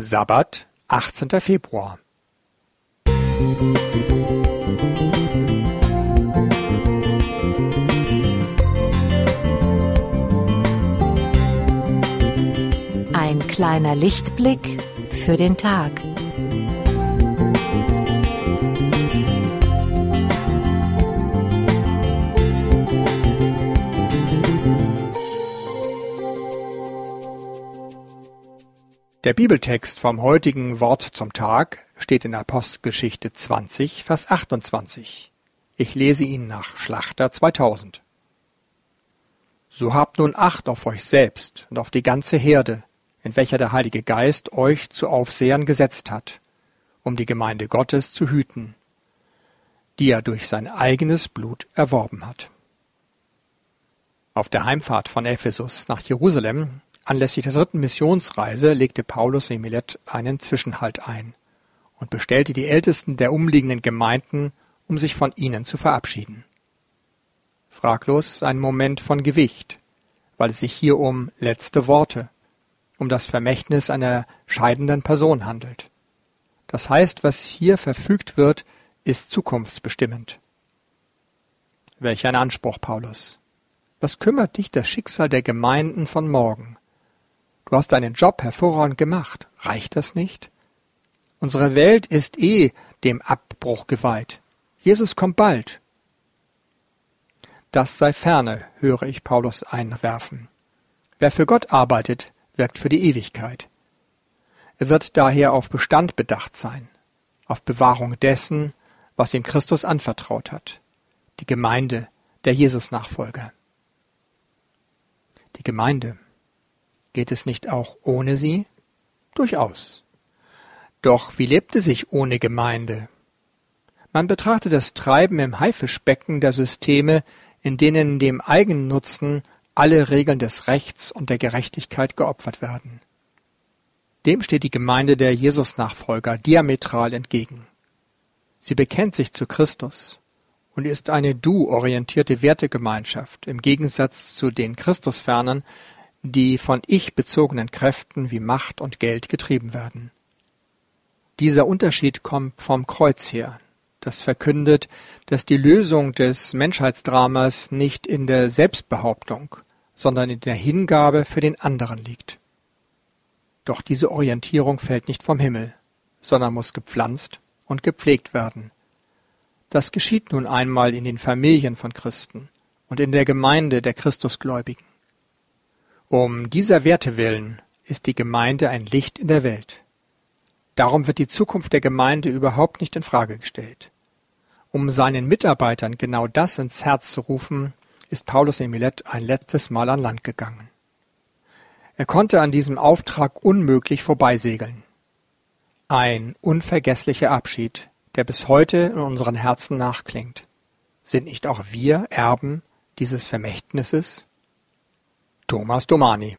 Sabbat, achtzehnter Februar. Ein kleiner Lichtblick für den Tag. Der Bibeltext vom heutigen Wort zum Tag steht in Apostelgeschichte 20, Vers 28. Ich lese ihn nach Schlachter 2000. So habt nun Acht auf euch selbst und auf die ganze Herde, in welcher der Heilige Geist euch zu Aufsehern gesetzt hat, um die Gemeinde Gottes zu hüten, die er durch sein eigenes Blut erworben hat. Auf der Heimfahrt von Ephesus nach Jerusalem Anlässlich der dritten Missionsreise legte Paulus in Milet einen Zwischenhalt ein und bestellte die Ältesten der umliegenden Gemeinden, um sich von ihnen zu verabschieden. Fraglos ein Moment von Gewicht, weil es sich hier um letzte Worte, um das Vermächtnis einer scheidenden Person handelt. Das heißt, was hier verfügt wird, ist zukunftsbestimmend. Welch ein Anspruch, Paulus. Was kümmert dich das Schicksal der Gemeinden von morgen? Du hast deinen Job hervorragend gemacht. Reicht das nicht? Unsere Welt ist eh dem Abbruch geweiht. Jesus kommt bald. Das sei ferne, höre ich Paulus einwerfen. Wer für Gott arbeitet, wirkt für die Ewigkeit. Er wird daher auf Bestand bedacht sein, auf Bewahrung dessen, was ihm Christus anvertraut hat, die Gemeinde der Jesus-Nachfolger. Die Gemeinde. Geht es nicht auch ohne sie? Durchaus. Doch wie lebte sich ohne Gemeinde? Man betrachtet das Treiben im Haifischbecken der Systeme, in denen dem Eigennutzen alle Regeln des Rechts und der Gerechtigkeit geopfert werden. Dem steht die Gemeinde der Jesus-Nachfolger diametral entgegen. Sie bekennt sich zu Christus und ist eine du-orientierte Wertegemeinschaft im Gegensatz zu den Christusfernen, die von ich-bezogenen Kräften wie Macht und Geld getrieben werden. Dieser Unterschied kommt vom Kreuz her, das verkündet, dass die Lösung des Menschheitsdramas nicht in der Selbstbehauptung, sondern in der Hingabe für den anderen liegt. Doch diese Orientierung fällt nicht vom Himmel, sondern muss gepflanzt und gepflegt werden. Das geschieht nun einmal in den Familien von Christen und in der Gemeinde der Christusgläubigen. Um dieser Werte willen ist die Gemeinde ein Licht in der Welt. Darum wird die Zukunft der Gemeinde überhaupt nicht in Frage gestellt. Um seinen Mitarbeitern genau das ins Herz zu rufen, ist Paulus in Milet ein letztes Mal an Land gegangen. Er konnte an diesem Auftrag unmöglich vorbeisegeln. Ein unvergesslicher Abschied, der bis heute in unseren Herzen nachklingt. Sind nicht auch wir Erben dieses Vermächtnisses? Thomas Domani